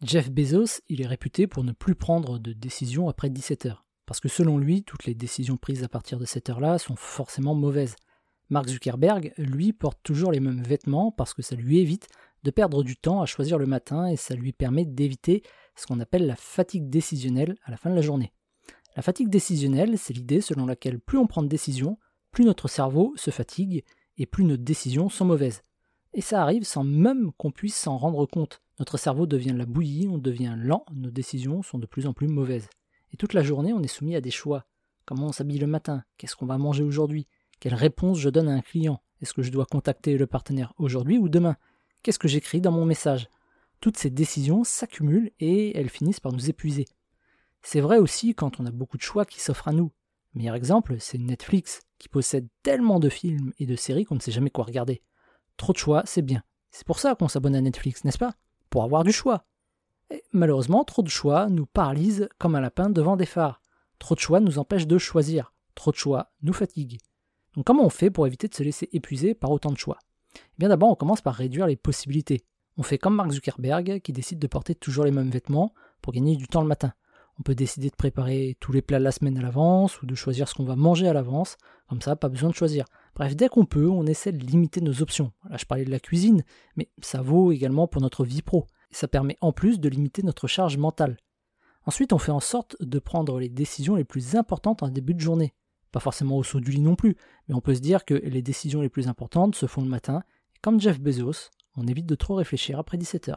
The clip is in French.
Jeff Bezos, il est réputé pour ne plus prendre de décisions après 17 heures. Parce que selon lui, toutes les décisions prises à partir de cette heure-là sont forcément mauvaises. Mark Zuckerberg, lui, porte toujours les mêmes vêtements parce que ça lui évite de perdre du temps à choisir le matin et ça lui permet d'éviter ce qu'on appelle la fatigue décisionnelle à la fin de la journée. La fatigue décisionnelle, c'est l'idée selon laquelle plus on prend de décisions, plus notre cerveau se fatigue et plus nos décisions sont mauvaises. Et ça arrive sans même qu'on puisse s'en rendre compte. Notre cerveau devient la bouillie, on devient lent, nos décisions sont de plus en plus mauvaises. Et toute la journée, on est soumis à des choix. Comment on s'habille le matin? Qu'est-ce qu'on va manger aujourd'hui? Quelle réponse je donne à un client? Est-ce que je dois contacter le partenaire aujourd'hui ou demain? Qu'est-ce que j'écris dans mon message? Toutes ces décisions s'accumulent et elles finissent par nous épuiser. C'est vrai aussi quand on a beaucoup de choix qui s'offrent à nous. Le meilleur exemple, c'est Netflix, qui possède tellement de films et de séries qu'on ne sait jamais quoi regarder. Trop de choix, c'est bien. C'est pour ça qu'on s'abonne à Netflix, n'est-ce pas? Avoir du choix. Malheureusement, trop de choix nous paralyse comme un lapin devant des phares. Trop de choix nous empêche de choisir. Trop de choix nous fatigue. Donc comment on fait pour éviter de se laisser épuiser par autant de choix? Eh bien d'abord on commence par réduire les possibilités. On fait comme Mark Zuckerberg qui décide de porter toujours les mêmes vêtements pour gagner du temps le matin. On peut décider de préparer tous les plats de la semaine à l'avance ou de choisir ce qu'on va manger à l'avance. Comme ça, pas besoin de choisir. Bref, dès qu'on peut, on essaie de limiter nos options. Là, je parlais de la cuisine, mais ça vaut également pour notre vie pro. Ça permet en plus de limiter notre charge mentale. Ensuite, on fait en sorte de prendre les décisions les plus importantes en début de journée. Pas forcément au saut du lit non plus, mais on peut se dire que les décisions les plus importantes se font le matin. Comme Jeff Bezos, on évite de trop réfléchir après 17 heures.